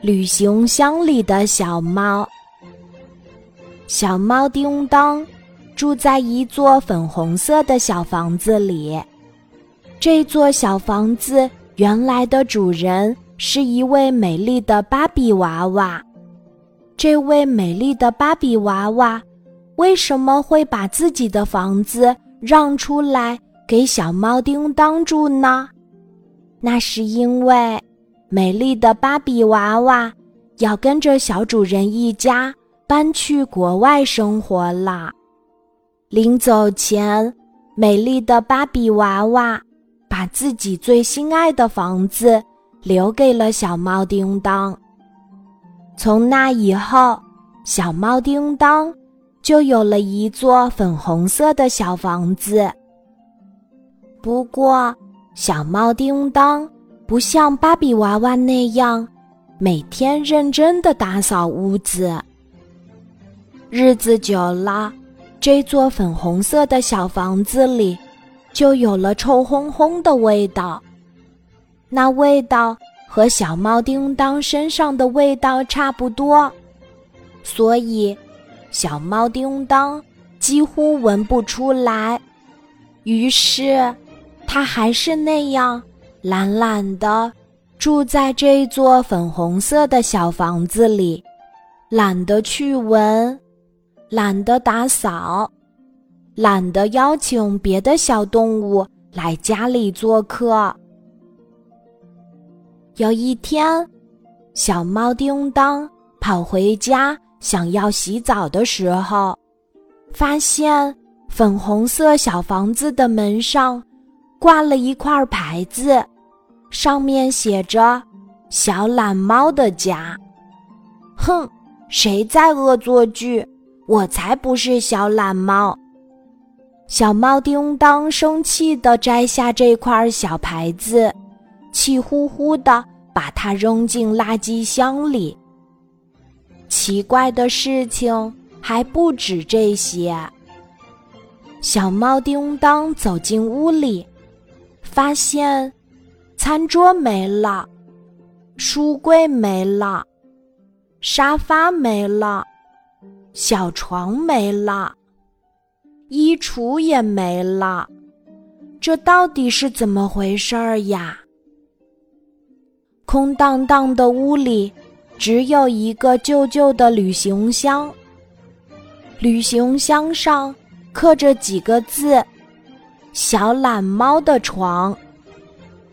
旅行箱里的小猫。小猫叮当住在一座粉红色的小房子里。这座小房子原来的主人是一位美丽的芭比娃娃。这位美丽的芭比娃娃为什么会把自己的房子让出来给小猫叮当住呢？那是因为。美丽的芭比娃娃要跟着小主人一家搬去国外生活了。临走前，美丽的芭比娃娃把自己最心爱的房子留给了小猫叮当。从那以后，小猫叮当就有了一座粉红色的小房子。不过，小猫叮当。不像芭比娃娃那样每天认真的打扫屋子。日子久了，这座粉红色的小房子里就有了臭烘烘的味道。那味道和小猫叮当身上的味道差不多，所以小猫叮当几乎闻不出来。于是，它还是那样。懒懒的住在这座粉红色的小房子里，懒得去闻，懒得打扫，懒得邀请别的小动物来家里做客。有一天，小猫叮当跑回家想要洗澡的时候，发现粉红色小房子的门上。挂了一块牌子，上面写着“小懒猫的家”。哼，谁在恶作剧？我才不是小懒猫！小猫叮当生气地摘下这块小牌子，气呼呼地把它扔进垃圾箱里。奇怪的事情还不止这些。小猫叮当走进屋里。发现，餐桌没了，书柜没了，沙发没了，小床没了，衣橱也没了，这到底是怎么回事儿呀？空荡荡的屋里，只有一个旧旧的旅行箱，旅行箱上刻着几个字。小懒猫的床，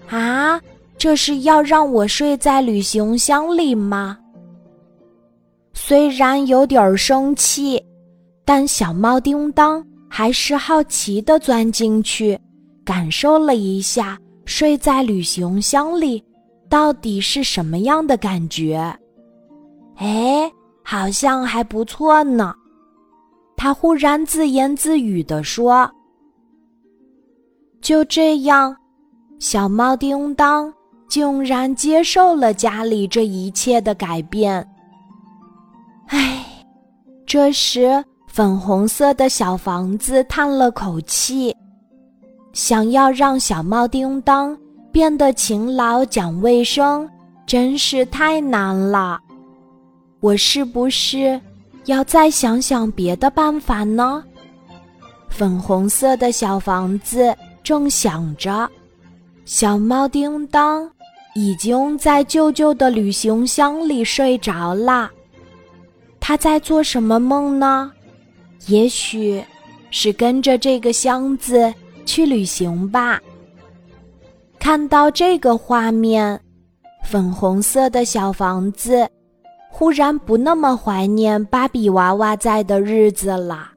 啊，这是要让我睡在旅行箱里吗？虽然有点生气，但小猫叮当还是好奇的钻进去，感受了一下睡在旅行箱里到底是什么样的感觉。哎，好像还不错呢。他忽然自言自语地说。就这样，小猫叮当竟然接受了家里这一切的改变。唉，这时粉红色的小房子叹了口气，想要让小猫叮当变得勤劳讲卫生，真是太难了。我是不是要再想想别的办法呢？粉红色的小房子。正想着，小猫叮当已经在旧旧的旅行箱里睡着了。它在做什么梦呢？也许是跟着这个箱子去旅行吧。看到这个画面，粉红色的小房子忽然不那么怀念芭比娃娃在的日子了，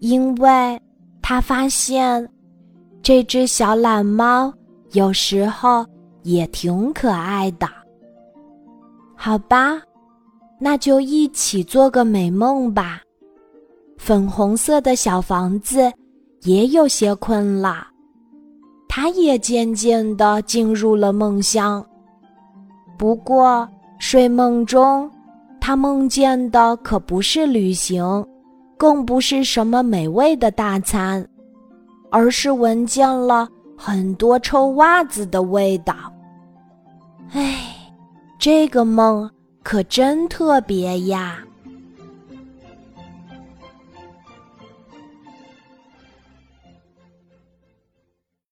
因为他发现。这只小懒猫有时候也挺可爱的，好吧，那就一起做个美梦吧。粉红色的小房子也有些困了，它也渐渐的进入了梦乡。不过睡梦中，它梦见的可不是旅行，更不是什么美味的大餐。而是闻见了很多臭袜子的味道。哎，这个梦可真特别呀！